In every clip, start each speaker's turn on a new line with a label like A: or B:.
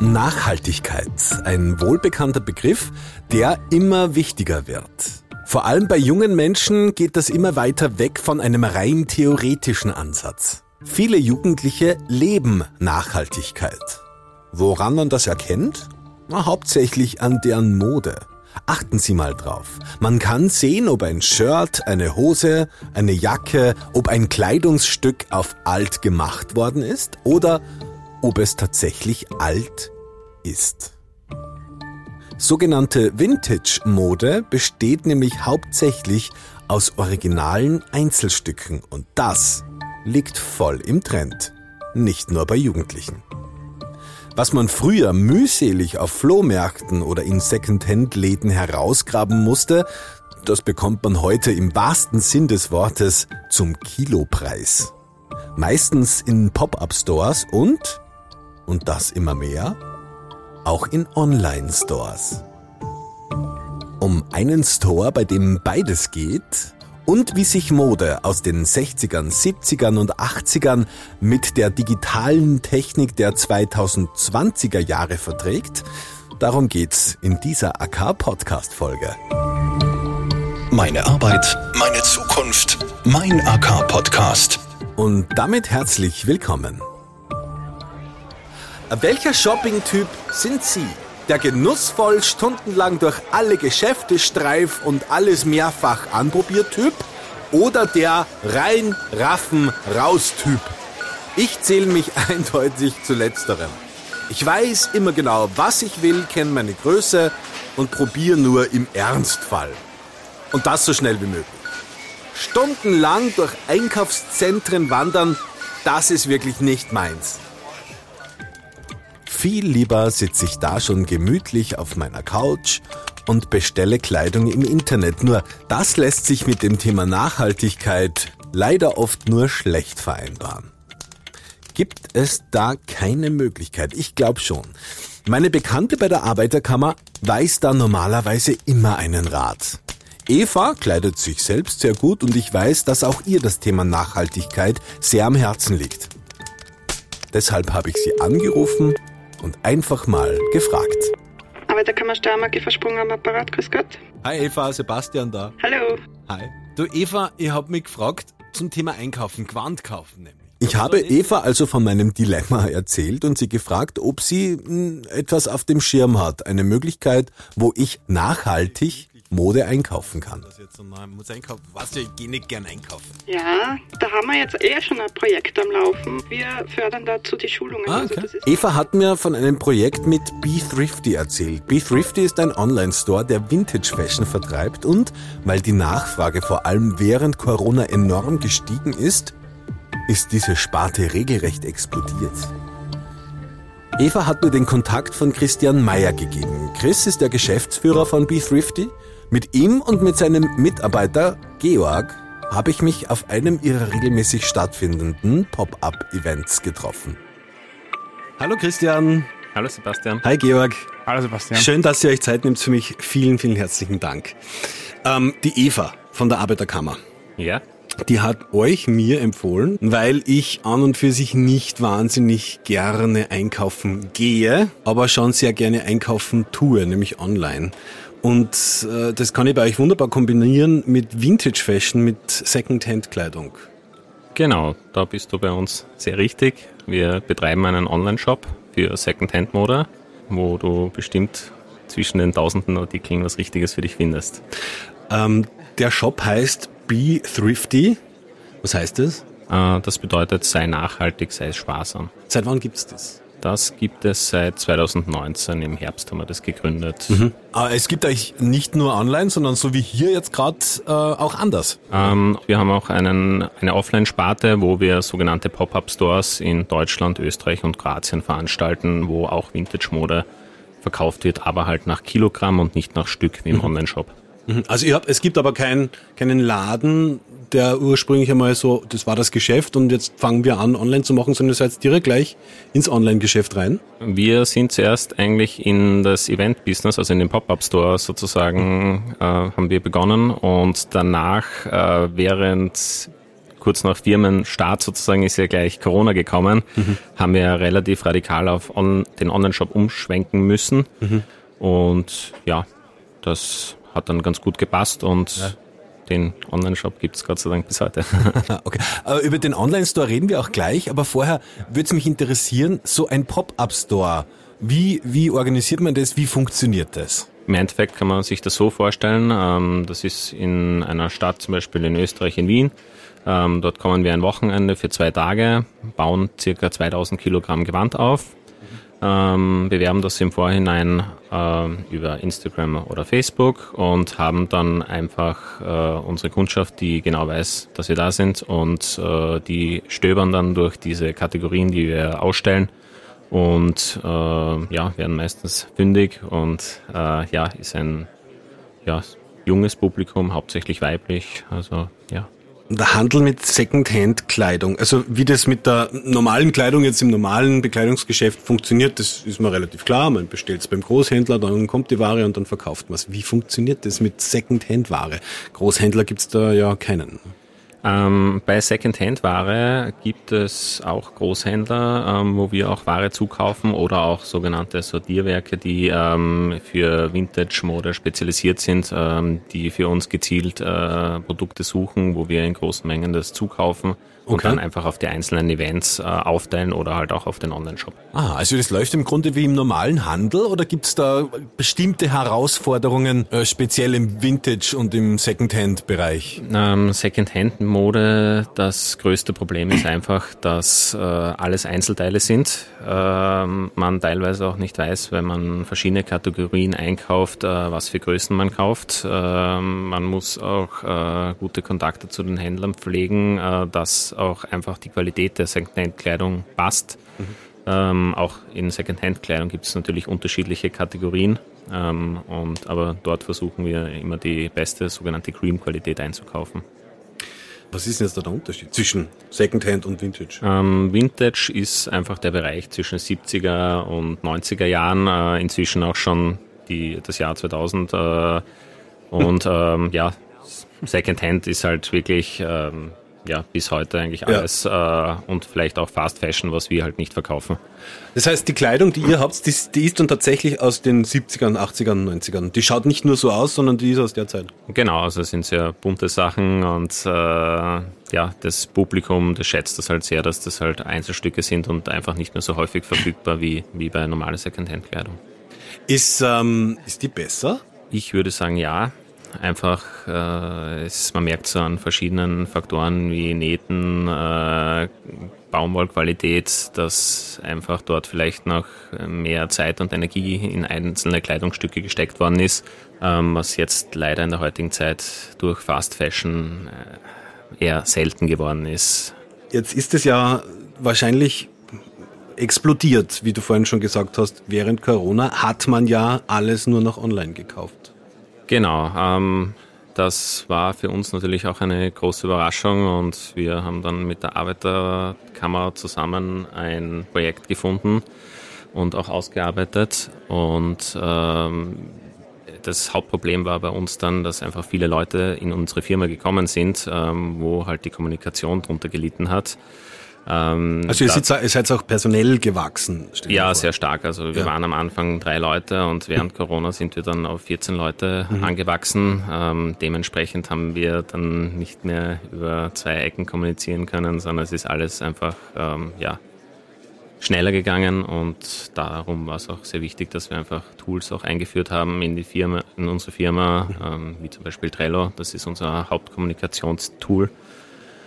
A: Nachhaltigkeit, ein wohlbekannter Begriff, der immer wichtiger wird. Vor allem bei jungen Menschen geht das immer weiter weg von einem rein theoretischen Ansatz. Viele Jugendliche leben Nachhaltigkeit. Woran man das erkennt? Na, hauptsächlich an deren Mode. Achten Sie mal drauf. Man kann sehen, ob ein Shirt, eine Hose, eine Jacke, ob ein Kleidungsstück auf alt gemacht worden ist oder ob es tatsächlich alt ist. Sogenannte Vintage-Mode besteht nämlich hauptsächlich aus originalen Einzelstücken und das liegt voll im Trend. Nicht nur bei Jugendlichen. Was man früher mühselig auf Flohmärkten oder in Secondhand-Läden herausgraben musste, das bekommt man heute im wahrsten Sinn des Wortes zum Kilopreis. Meistens in Pop-up-Stores und, und das immer mehr, auch in Online-Stores. Um einen Store, bei dem beides geht, und wie sich Mode aus den 60ern, 70ern und 80ern mit der digitalen Technik der 2020er Jahre verträgt, darum geht's in dieser AK-Podcast-Folge.
B: Meine Arbeit, meine Zukunft, mein AK-Podcast.
A: Und damit herzlich willkommen. Welcher Shopping-Typ sind Sie? Der genussvoll stundenlang durch alle Geschäfte streif und alles mehrfach anprobiert Typ? Oder der rein raffen raus Typ? Ich zähle mich eindeutig zu letzterem. Ich weiß immer genau, was ich will, kenne meine Größe und probiere nur im Ernstfall. Und das so schnell wie möglich. Stundenlang durch Einkaufszentren wandern, das ist wirklich nicht meins. Viel lieber sitze ich da schon gemütlich auf meiner Couch und bestelle Kleidung im Internet. Nur das lässt sich mit dem Thema Nachhaltigkeit leider oft nur schlecht vereinbaren. Gibt es da keine Möglichkeit? Ich glaube schon. Meine Bekannte bei der Arbeiterkammer weiß da normalerweise immer einen Rat. Eva kleidet sich selbst sehr gut und ich weiß, dass auch ihr das Thema Nachhaltigkeit sehr am Herzen liegt. Deshalb habe ich sie angerufen und einfach mal gefragt.
C: Aber da kann man Steiermark versprungen am Apparat. Grüß Gott.
A: Hi Eva, Sebastian da.
C: Hallo.
A: Hi. Du Eva, ich hab mich gefragt zum Thema Einkaufen, Quant kaufen nämlich. Ich habe Eva also von meinem Dilemma erzählt und sie gefragt, ob sie hm, etwas auf dem Schirm hat. Eine Möglichkeit, wo ich nachhaltig Mode einkaufen kann. Was, ich gehe nicht gern einkaufen.
C: Ja, da haben wir jetzt eher schon ein Projekt am Laufen. Wir fördern dazu die Schulungen.
A: Ah, also okay. also Eva hat mir von einem Projekt mit Be Thrifty erzählt. Be Thrifty ist ein Online-Store, der Vintage Fashion vertreibt und, weil die Nachfrage vor allem während Corona enorm gestiegen ist, ist diese Sparte regelrecht explodiert. Eva hat mir den Kontakt von Christian Meyer gegeben. Chris ist der Geschäftsführer von Be Thrifty mit ihm und mit seinem Mitarbeiter Georg habe ich mich auf einem ihrer regelmäßig stattfindenden Pop-up-Events getroffen. Hallo Christian.
D: Hallo Sebastian.
A: Hi Georg.
D: Hallo Sebastian.
A: Schön, dass ihr euch Zeit nehmt für mich. Vielen, vielen herzlichen Dank. Ähm, die Eva von der Arbeiterkammer.
D: Ja.
A: Die hat euch mir empfohlen, weil ich an und für sich nicht wahnsinnig gerne einkaufen gehe, aber schon sehr gerne einkaufen tue, nämlich online. Und äh, das kann ich bei euch wunderbar kombinieren mit Vintage Fashion, mit Secondhand-Kleidung.
D: Genau, da bist du bei uns sehr richtig. Wir betreiben einen Online-Shop für Secondhand-Mode, wo du bestimmt zwischen den tausenden Artikeln was Richtiges für dich findest.
A: Ähm, der Shop heißt Be Thrifty. Was heißt das?
D: Äh, das bedeutet, sei nachhaltig, sei sparsam.
A: Seit wann gibt es das?
D: Das gibt es seit 2019. Im Herbst haben wir das gegründet.
A: Mhm. Aber es gibt euch nicht nur online, sondern so wie hier jetzt gerade äh, auch anders.
D: Ähm, wir haben auch einen, eine Offline-Sparte, wo wir sogenannte Pop-up-Stores in Deutschland, Österreich und Kroatien veranstalten, wo auch Vintage-Mode verkauft wird, aber halt nach Kilogramm und nicht nach Stück wie im mhm. Online-Shop.
A: Mhm. Also ihr habt, es gibt aber kein, keinen Laden, der ursprünglich einmal so, das war das Geschäft und jetzt fangen wir an, online zu machen, sondern ihr seid direkt gleich ins Online-Geschäft rein?
D: Wir sind zuerst eigentlich in das Event-Business, also in den Pop-Up-Store sozusagen, äh, haben wir begonnen und danach, äh, während kurz nach Firmenstart sozusagen ist ja gleich Corona gekommen, mhm. haben wir relativ radikal auf on, den Online-Shop umschwenken müssen. Mhm. Und ja, das hat dann ganz gut gepasst und ja. den Online-Shop gibt es Gott sei Dank bis heute.
A: okay. Aber über den Online-Store reden wir auch gleich, aber vorher würde es mich interessieren, so ein Pop-Up-Store, wie, wie organisiert man das, wie funktioniert das?
D: Im Endeffekt kann man sich das so vorstellen, ähm, das ist in einer Stadt, zum Beispiel in Österreich, in Wien. Ähm, dort kommen wir ein Wochenende für zwei Tage, bauen circa 2000 Kilogramm Gewand auf, ähm, bewerben das im Vorhinein äh, über Instagram oder Facebook und haben dann einfach äh, unsere Kundschaft, die genau weiß, dass wir da sind und äh, die stöbern dann durch diese Kategorien, die wir ausstellen und äh, ja, werden meistens fündig und äh, ja, ist ein ja, junges Publikum, hauptsächlich weiblich, also ja.
A: Der Handel mit Secondhand-Kleidung, also wie das mit der normalen Kleidung jetzt im normalen Bekleidungsgeschäft funktioniert, das ist mir relativ klar. Man bestellt es beim Großhändler, dann kommt die Ware und dann verkauft man es. Wie funktioniert das mit Secondhand-Ware? Großhändler gibt es da ja keinen.
D: Ähm, bei Secondhand-Ware gibt es auch Großhändler, ähm, wo wir auch Ware zukaufen oder auch sogenannte Sortierwerke, die ähm, für Vintage-Mode spezialisiert sind, ähm, die für uns gezielt äh, Produkte suchen, wo wir in großen Mengen das zukaufen und okay. dann einfach auf die einzelnen Events äh, aufteilen oder halt auch auf den Online-Shop.
A: Ah, also das läuft im Grunde wie im normalen Handel oder gibt es da bestimmte Herausforderungen, äh, speziell im Vintage- und im Secondhand-Bereich?
D: Ähm, Secondhand-Mode, das größte Problem ist einfach, dass äh, alles Einzelteile sind. Ähm, man teilweise auch nicht weiß, wenn man verschiedene Kategorien einkauft, äh, was für Größen man kauft. Ähm, man muss auch äh, gute Kontakte zu den Händlern pflegen, äh, dass auch einfach die Qualität der Secondhand-Kleidung passt. Mhm. Ähm, auch in Secondhand-Kleidung gibt es natürlich unterschiedliche Kategorien. Ähm, und, aber dort versuchen wir immer die beste sogenannte Cream-Qualität einzukaufen.
A: Was ist jetzt da der Unterschied zwischen Secondhand und Vintage?
D: Ähm, Vintage ist einfach der Bereich zwischen 70er und 90er Jahren, äh, inzwischen auch schon die, das Jahr 2000. Äh, und ähm, ja, Secondhand ist halt wirklich ähm, ja, bis heute eigentlich alles ja. äh, und vielleicht auch Fast Fashion, was wir halt nicht verkaufen.
A: Das heißt, die Kleidung, die ihr habt, die, die ist dann tatsächlich aus den 70ern, 80ern, 90ern. Die schaut nicht nur so aus, sondern die ist aus der Zeit.
D: Genau, also es sind sehr bunte Sachen und äh, ja, das Publikum, das schätzt das halt sehr, dass das halt Einzelstücke sind und einfach nicht mehr so häufig verfügbar wie, wie bei normaler Secondhand-Kleidung.
A: Ist, ähm, ist die besser?
D: Ich würde sagen, ja. Einfach, äh, es, man merkt so an verschiedenen Faktoren wie Nähten, äh, Baumwollqualität, dass einfach dort vielleicht noch mehr Zeit und Energie in einzelne Kleidungsstücke gesteckt worden ist, ähm, was jetzt leider in der heutigen Zeit durch Fast Fashion äh, eher selten geworden ist.
A: Jetzt ist es ja wahrscheinlich explodiert, wie du vorhin schon gesagt hast. Während Corona hat man ja alles nur noch online gekauft.
D: Genau, ähm, das war für uns natürlich auch eine große Überraschung und wir haben dann mit der Arbeiterkammer zusammen ein Projekt gefunden und auch ausgearbeitet. Und ähm, das Hauptproblem war bei uns dann, dass einfach viele Leute in unsere Firma gekommen sind, ähm, wo halt die Kommunikation drunter gelitten hat.
A: Ähm, also ihr seid, ihr seid auch personell gewachsen?
D: Ja, sehr stark. Also wir ja. waren am Anfang drei Leute und während Corona sind wir dann auf 14 Leute mhm. angewachsen. Ähm, dementsprechend haben wir dann nicht mehr über zwei Ecken kommunizieren können, sondern es ist alles einfach ähm, ja, schneller gegangen und darum war es auch sehr wichtig, dass wir einfach Tools auch eingeführt haben in die Firma, in unsere Firma, mhm. ähm, wie zum Beispiel Trello. Das ist unser Hauptkommunikationstool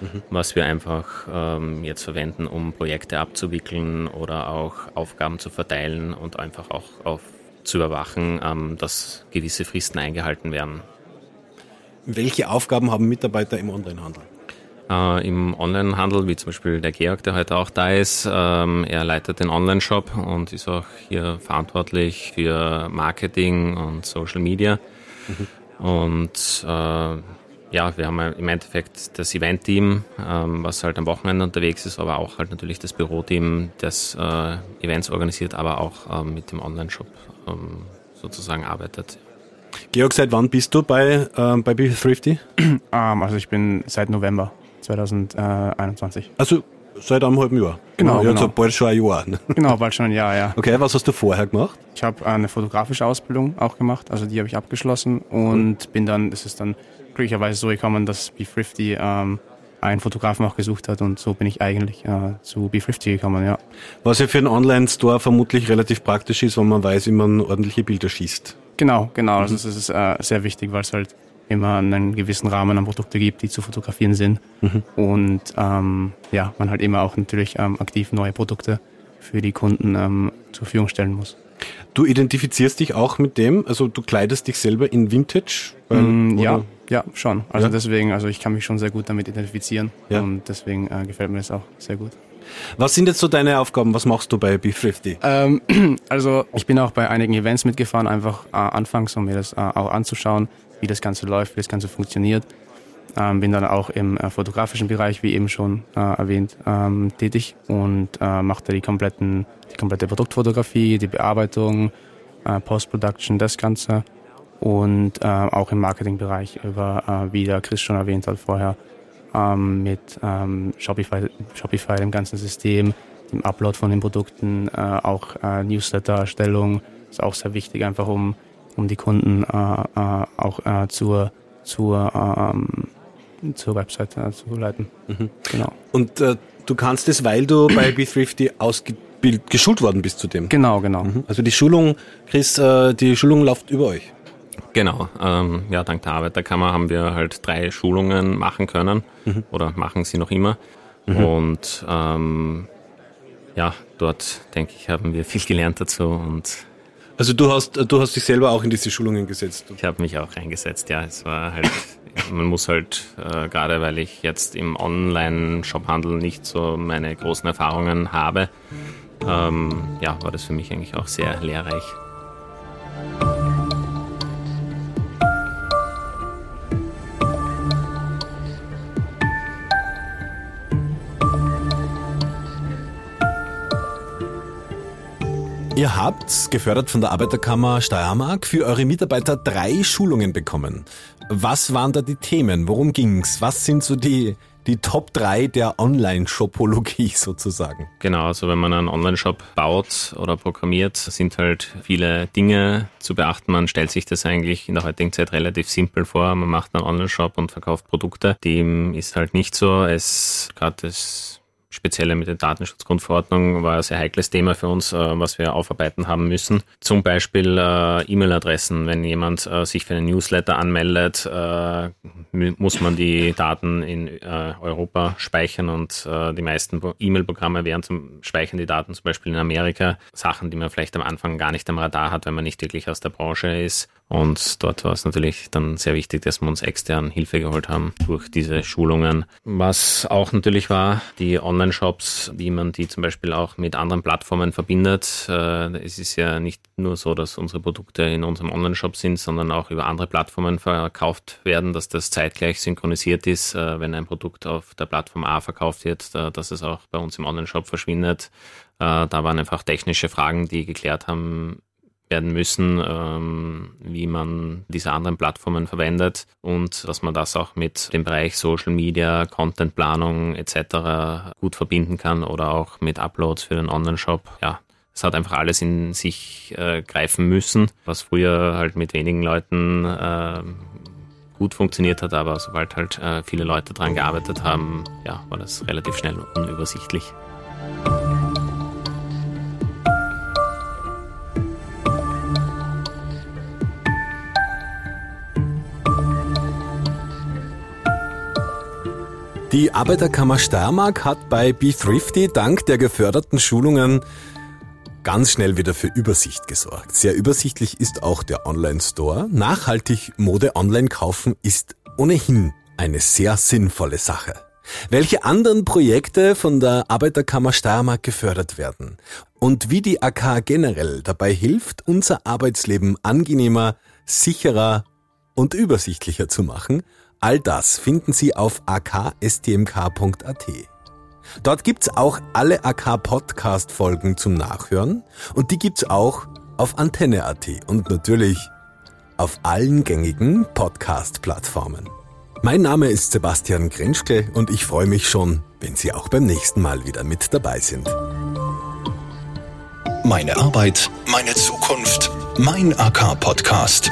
D: mhm. was wir einfach ähm, jetzt verwenden, um Projekte abzuwickeln oder auch Aufgaben zu verteilen und einfach auch auf, zu überwachen, ähm, dass gewisse Fristen eingehalten werden.
A: Welche Aufgaben haben Mitarbeiter im Onlinehandel?
D: Äh, Im Onlinehandel, wie zum Beispiel der Georg, der heute auch da ist, ähm, er leitet den Online-Shop und ist auch hier verantwortlich für Marketing und Social Media. Mhm. Und äh, ja, wir haben im Endeffekt das Event-Team, ähm, was halt am Wochenende unterwegs ist, aber auch halt natürlich das Büroteam, das äh, Events organisiert, aber auch ähm, mit dem Online-Shop ähm, sozusagen arbeitet.
A: Georg, seit wann bist du bei, äh, bei Be Thrifty?
E: Um, also ich bin seit November 2021.
A: Also seit einem halben Jahr.
E: Genau,
A: Ja,
E: genau.
A: so bald schon ein Jahr.
E: Genau, bald schon ein Jahr, ja.
A: Okay, was hast du vorher gemacht?
E: Ich habe eine fotografische Ausbildung auch gemacht, also die habe ich abgeschlossen und bin dann, es ist dann glücklicherweise so gekommen, dass B50 ähm, einen Fotografen auch gesucht hat und so bin ich eigentlich äh, zu B50 gekommen, ja.
A: Was ja für einen Online-Store vermutlich relativ praktisch ist, wenn man weiß, wie man ordentliche Bilder schießt.
E: Genau, genau. Also es ist äh, sehr wichtig, weil es halt immer einen gewissen Rahmen an Produkte gibt, die zu fotografieren sind. Und ähm, ja, man halt immer auch natürlich ähm, aktiv neue Produkte für die Kunden ähm, zur Verfügung stellen muss.
A: Du identifizierst dich auch mit dem, also du kleidest dich selber in Vintage?
E: Mm, ja, ja, schon. Also
A: Ja?
E: deswegen, also ich kann mich schon sehr gut damit identifizieren
A: Ja.
E: und deswegen äh, gefällt mir das auch sehr gut.
A: Was sind jetzt so deine Aufgaben? Was machst du bei B50?
E: Ähm, also ich bin auch bei einigen Events mitgefahren, einfach äh, anfangs, um mir das äh, auch anzuschauen, wie das Ganze läuft, wie das Ganze funktioniert. Ähm, bin dann auch im äh, fotografischen Bereich, wie eben schon äh, erwähnt, ähm, tätig und äh, mache da die, kompletten, die komplette Produktfotografie, die Bearbeitung, äh, Post-Production, das Ganze. Und äh, auch im Marketingbereich über, äh, wie der Chris schon erwähnt hat vorher, ähm, mit ähm, Shopify, Shopify, dem ganzen System, dem Upload von den Produkten, äh, auch äh, Newsletter-Erstellung ist auch sehr wichtig, einfach um, um die Kunden äh, äh, auch äh, zur, zur, ähm, zur Website äh, zu leiten. Genau.
A: Und äh, du kannst es, weil du bei B50 ausgebildet, geschult worden bist zu dem.
E: Genau, genau.
A: Also die Schulung, Chris, äh, die Schulung läuft über euch.
D: Genau, ähm, ja, dank der Arbeiterkammer haben wir halt drei Schulungen machen können oder machen sie noch immer. Und ähm, ja, dort denke ich, haben wir viel gelernt dazu und
A: Also du hast, du hast dich selber auch in diese Schulungen gesetzt.
D: ich habe mich auch reingesetzt. Ja, es war halt, man muss halt, äh, gerade weil ich jetzt im Online-Shophandel nicht so meine großen Erfahrungen habe, ähm, ja, war das für mich eigentlich auch sehr lehrreich.
A: Ihr habt, gefördert von der Arbeiterkammer Steiermark, für eure Mitarbeiter drei Schulungen bekommen. Was waren da die Themen? Worum ging's? Was sind so die, die Top 3 der Online-Shopologie sozusagen?
D: Genau, also wenn man einen Online-Shop baut oder programmiert, sind halt viele Dinge zu beachten. Man stellt sich das eigentlich in der heutigen Zeit relativ simpel vor. Man macht einen Online-Shop und verkauft Produkte. Dem ist halt nicht so. Es gerade das Spezielle mit der Datenschutzgrundverordnung war ein sehr heikles Thema für uns, äh, was wir aufarbeiten haben müssen. Zum Beispiel äh, E-Mail-Adressen. Wenn jemand äh, sich für einen Newsletter anmeldet, mu- muss man die Daten in Europa speichern und die meisten Pro- E-Mail-Programme wären zum speichern die Daten zum Beispiel in Amerika. Sachen, die man vielleicht am Anfang gar nicht am Radar hat, wenn man nicht wirklich aus der Branche ist. Und dort war es natürlich dann sehr wichtig, dass wir uns extern Hilfe geholt haben durch diese Schulungen. Was auch natürlich war, die Online-Shops, wie man die zum Beispiel auch mit anderen Plattformen verbindet. Äh, Es ist ja nicht nur so, dass unsere Produkte in unserem Online-Shop sind, sondern auch über andere Plattformen verkauft werden, dass das zeitgleich synchronisiert ist, äh, wenn ein Produkt auf der Plattform A verkauft wird, dass es auch bei uns im Online-Shop verschwindet. Äh, Da waren einfach technische Fragen, die geklärt haben werden müssen, ähm, wie man diese anderen Plattformen verwendet und dass man das auch mit dem Bereich Social Media, Contentplanung etc. gut verbinden kann oder auch mit Uploads für den Online-Shop. Ja, es hat einfach alles in sich äh, greifen müssen, was früher halt mit wenigen Leuten äh, gut funktioniert hat, aber sobald halt äh, viele Leute dran gearbeitet haben, ja, war das relativ schnell unübersichtlich.
A: Die Arbeiterkammer Steiermark hat bei B350 dank der geförderten Schulungen ganz schnell wieder für Übersicht gesorgt. Sehr übersichtlich ist auch der Online-Store. Nachhaltig Mode online kaufen ist ohnehin eine sehr sinnvolle Sache. Welche anderen Projekte von der Arbeiterkammer Steiermark gefördert werden und wie die AK generell dabei hilft, unser Arbeitsleben angenehmer, sicherer und übersichtlicher zu machen, all das finden Sie auf akstmk.at. Dort gibt's auch alle AK-Podcast-Folgen zum Nachhören und die gibt's auch auf Antenne.at und natürlich auf allen gängigen Podcast-Plattformen. Mein Name ist Sebastian Grenschke und ich freue mich schon, wenn Sie auch beim nächsten Mal wieder mit dabei sind.
B: Meine Arbeit, meine Zukunft, mein AK-Podcast.